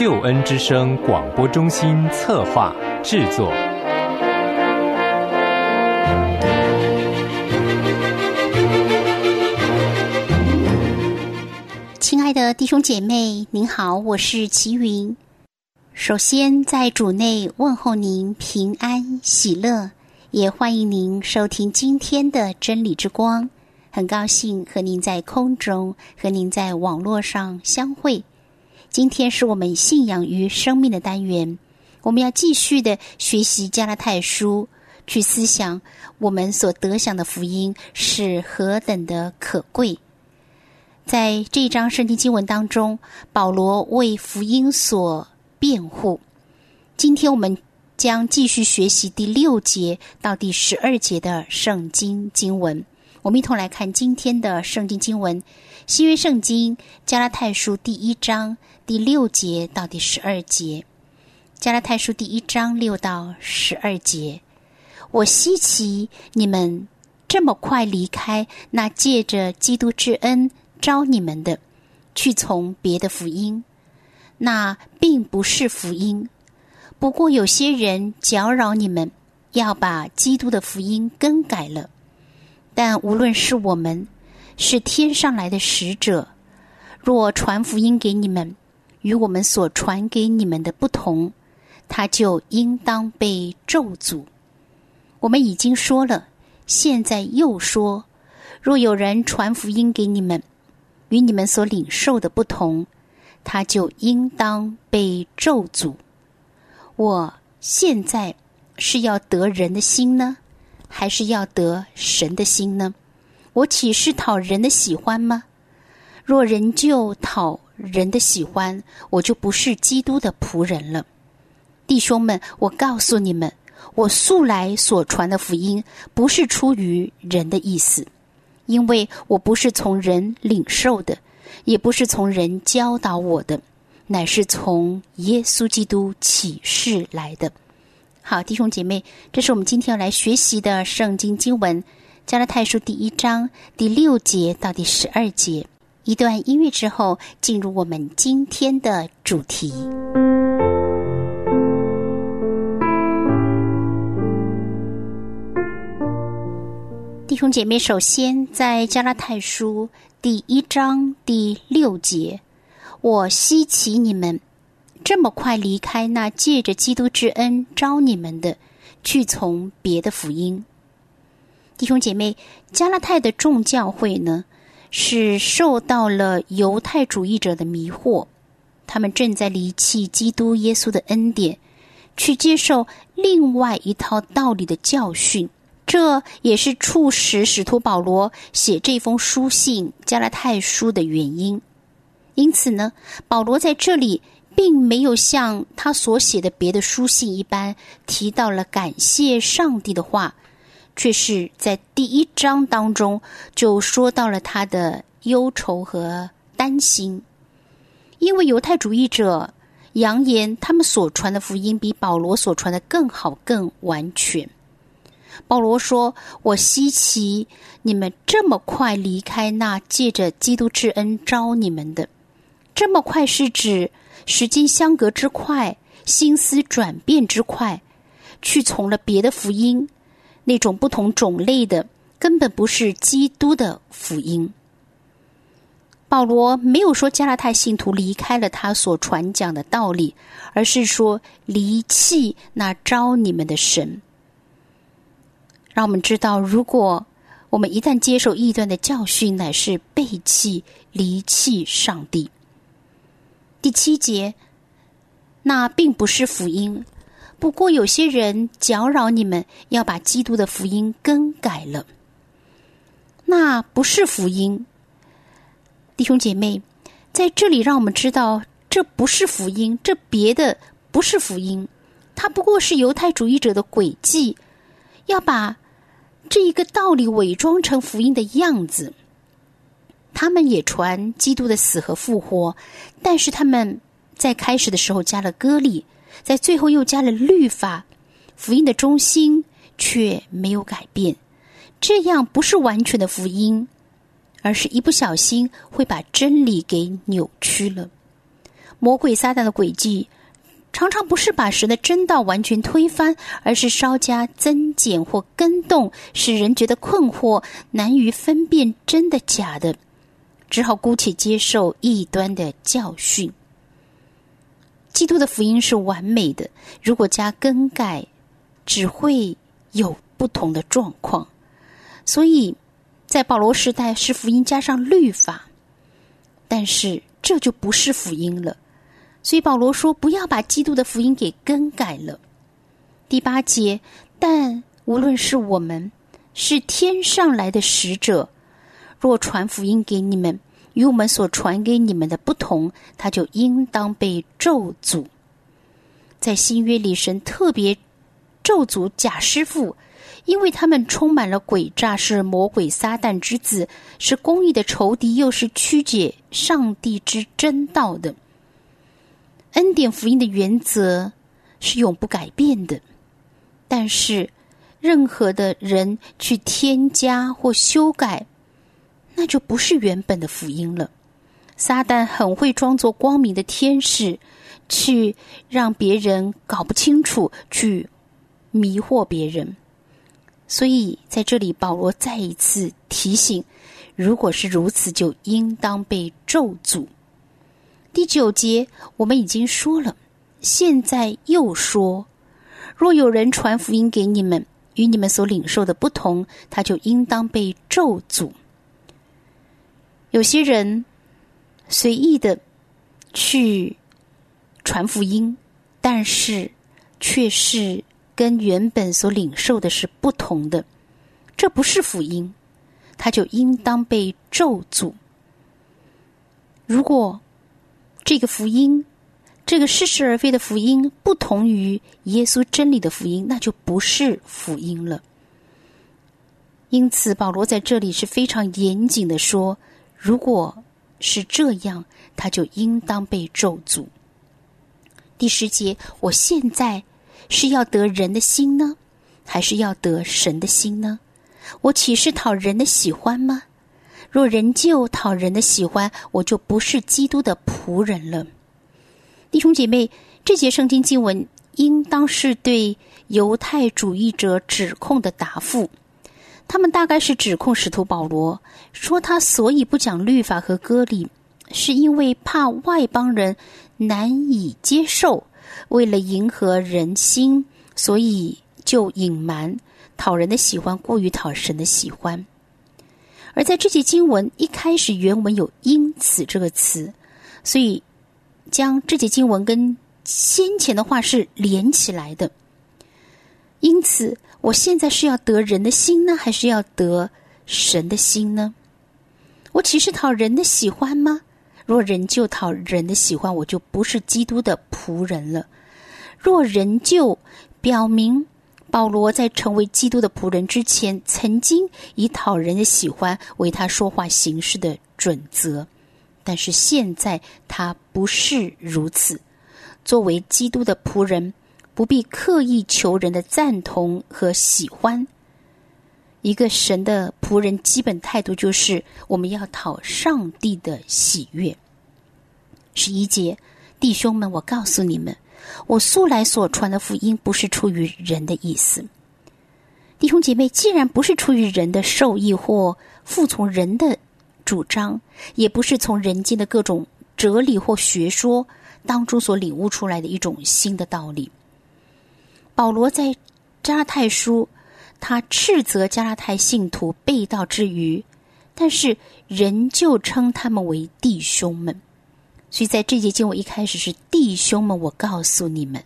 救恩之声广播中心策划制作。亲爱的弟兄姐妹，您好，我是齐云。首先在主内问候您平安喜乐，也欢迎您收听今天的真理之光。很高兴和您在空中和您在网络上相会。今天是我们信仰与生命的单元，我们要继续的学习加拉太书，去思想我们所得享的福音是何等的可贵。在这一章圣经经文当中，保罗为福音所辩护。今天我们将继续学习第六节到第十二节的圣经经文。我们一同来看今天的圣经经文，新约圣经加拉太书第一章第六节到第十二节。加拉太书第一章六到十二节，我稀奇你们这么快离开那借着基督之恩招你们的，去从别的福音，那并不是福音。不过有些人搅扰你们，要把基督的福音更改了。但无论是我们，是天上来的使者，若传福音给你们，与我们所传给你们的不同，他就应当被咒诅。我们已经说了，现在又说：若有人传福音给你们，与你们所领受的不同，他就应当被咒诅。我现在是要得人的心呢？还是要得神的心呢？我岂是讨人的喜欢吗？若人就讨人的喜欢，我就不是基督的仆人了。弟兄们，我告诉你们，我素来所传的福音，不是出于人的意思，因为我不是从人领受的，也不是从人教导我的，乃是从耶稣基督启示来的。好，弟兄姐妹，这是我们今天要来学习的圣经经文，《加拉太书》第一章第六节到第十二节。一段音乐之后，进入我们今天的主题。弟兄姐妹，首先在《加拉太书》第一章第六节，我希奇你们。这么快离开那借着基督之恩招你们的，去从别的福音。弟兄姐妹，加拉太的众教会呢，是受到了犹太主义者的迷惑，他们正在离弃基督耶稣的恩典，去接受另外一套道理的教训。这也是促使使徒保罗写这封书信《加拉太书》的原因。因此呢，保罗在这里。并没有像他所写的别的书信一般提到了感谢上帝的话，却是在第一章当中就说到了他的忧愁和担心，因为犹太主义者扬言他们所传的福音比保罗所传的更好、更完全。保罗说：“我稀奇你们这么快离开那借着基督之恩招你们的，这么快是指。”时间相隔之快，心思转变之快，去从了别的福音，那种不同种类的，根本不是基督的福音。保罗没有说加拉太信徒离开了他所传讲的道理，而是说离弃那招你们的神。让我们知道，如果我们一旦接受异端的教训，乃是背弃、离弃上帝。第七节，那并不是福音。不过有些人搅扰你们，要把基督的福音更改了。那不是福音，弟兄姐妹，在这里让我们知道，这不是福音，这别的不是福音，它不过是犹太主义者的诡计，要把这一个道理伪装成福音的样子。他们也传基督的死和复活，但是他们在开始的时候加了割礼，在最后又加了律法，福音的中心却没有改变。这样不是完全的福音，而是一不小心会把真理给扭曲了。魔鬼撒旦的诡计，常常不是把神的真道完全推翻，而是稍加增减或更动，使人觉得困惑，难于分辨真的假的，只好姑且接受异端的教训。基督的福音是完美的，如果加更改，只会有不同的状况。所以在保罗时代是福音加上律法，但是这就不是福音了。所以保罗说：“不要把基督的福音给更改了。”第八节，但无论是我们是天上来的使者，若传福音给你们。与我们所传给你们的不同，他就应当被咒诅。在新约里，神特别咒诅假师傅，因为他们充满了诡诈，是魔鬼撒旦之子，是公义的仇敌，又是曲解上帝之真道的。恩典福音的原则是永不改变的，但是任何的人去添加或修改。那就不是原本的福音了。撒旦很会装作光明的天使，去让别人搞不清楚，去迷惑别人。所以在这里，保罗再一次提醒：如果是如此，就应当被咒诅。第九节我们已经说了，现在又说：若有人传福音给你们，与你们所领受的不同，他就应当被咒诅。有些人随意的去传福音，但是却是跟原本所领受的是不同的，这不是福音，他就应当被咒诅。如果这个福音，这个似是而非的福音，不同于耶稣真理的福音，那就不是福音了。因此，保罗在这里是非常严谨的说。如果是这样，他就应当被咒诅。第十节，我现在是要得人的心呢，还是要得神的心呢？我岂是讨人的喜欢吗？若人就讨人的喜欢，我就不是基督的仆人了。弟兄姐妹，这节圣经经文应当是对犹太主义者指控的答复。他们大概是指控使徒保罗，说他所以不讲律法和割礼，是因为怕外邦人难以接受，为了迎合人心，所以就隐瞒，讨人的喜欢过于讨神的喜欢。而在这节经文一开始原文有“因此”这个词，所以将这节经文跟先前的话是连起来的，因此。我现在是要得人的心呢，还是要得神的心呢？我岂是讨人的喜欢吗？若人就讨人的喜欢，我就不是基督的仆人了。若人就表明保罗在成为基督的仆人之前，曾经以讨人的喜欢为他说话行事的准则，但是现在他不是如此。作为基督的仆人。不必刻意求人的赞同和喜欢。一个神的仆人基本态度就是：我们要讨上帝的喜悦。十一节，弟兄们，我告诉你们，我素来所传的福音不是出于人的意思。弟兄姐妹，既然不是出于人的受益或服从人的主张，也不是从人间的各种哲理或学说当中所领悟出来的一种新的道理。保罗在加拉太书，他斥责加拉太信徒背道之余，但是仍旧称他们为弟兄们。所以在这节经文一开始是弟兄们，我告诉你们，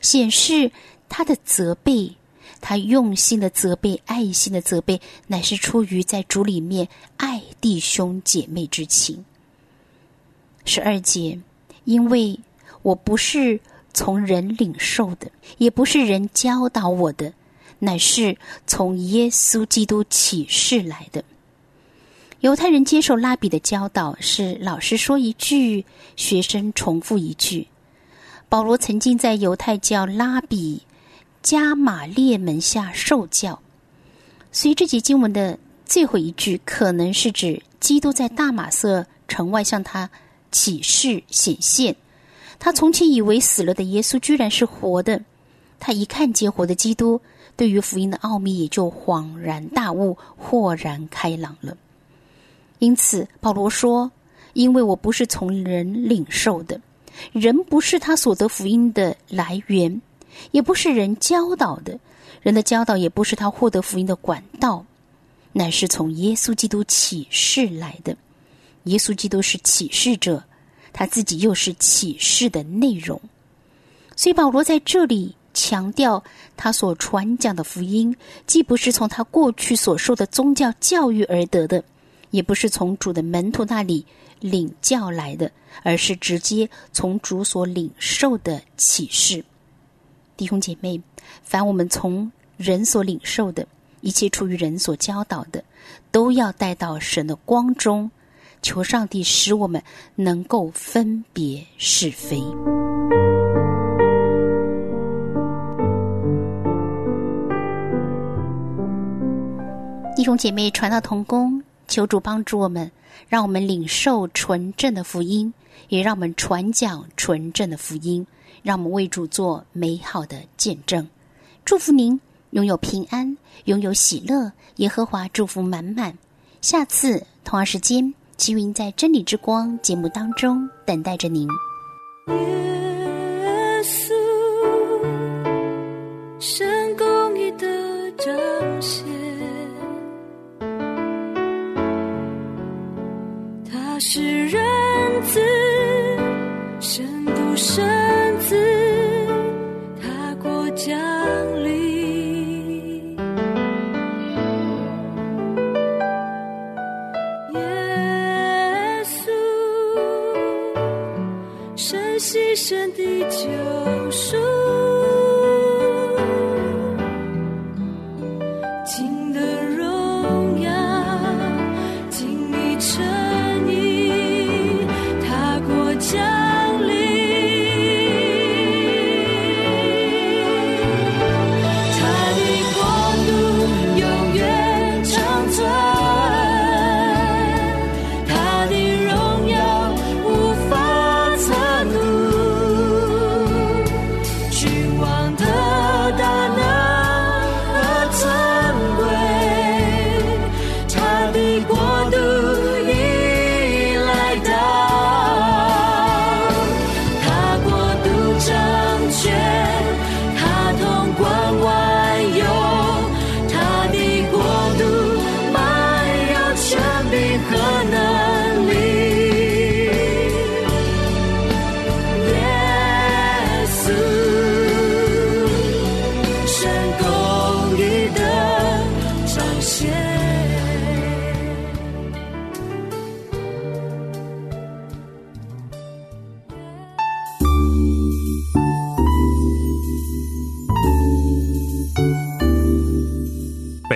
显示他的责备，他用心的责备，爱心的责备，乃是出于在主里面爱弟兄姐妹之情。十二节，因为我不是。从人领受的，也不是人教导我的，乃是从耶稣基督启示来的。犹太人接受拉比的教导，是老师说一句，学生重复一句。保罗曾经在犹太教拉比加马列门下受教，所以这节经文的最后一句，可能是指基督在大马色城外向他启示显现。他从前以为死了的耶稣居然是活的，他一看见活的基督，对于福音的奥秘也就恍然大悟、豁然开朗了。因此，保罗说：“因为我不是从人领受的，人不是他所得福音的来源，也不是人教导的，人的教导也不是他获得福音的管道，乃是从耶稣基督启示来的。耶稣基督是启示者。”他自己又是启示的内容，所以保罗在这里强调，他所传讲的福音，既不是从他过去所受的宗教教育而得的，也不是从主的门徒那里领教来的，而是直接从主所领受的启示。弟兄姐妹，凡我们从人所领受的一切，出于人所教导的，都要带到神的光中。求上帝使我们能够分别是非。弟兄姐妹，传道同工，求主帮助我们，让我们领受纯正的福音，也让我们传讲纯正的福音，让我们为主做美好的见证。祝福您拥有平安，拥有喜乐，耶和华祝福满满。下次同样时间。齐云在《真理之光》节目当中等待着您。一生的救赎。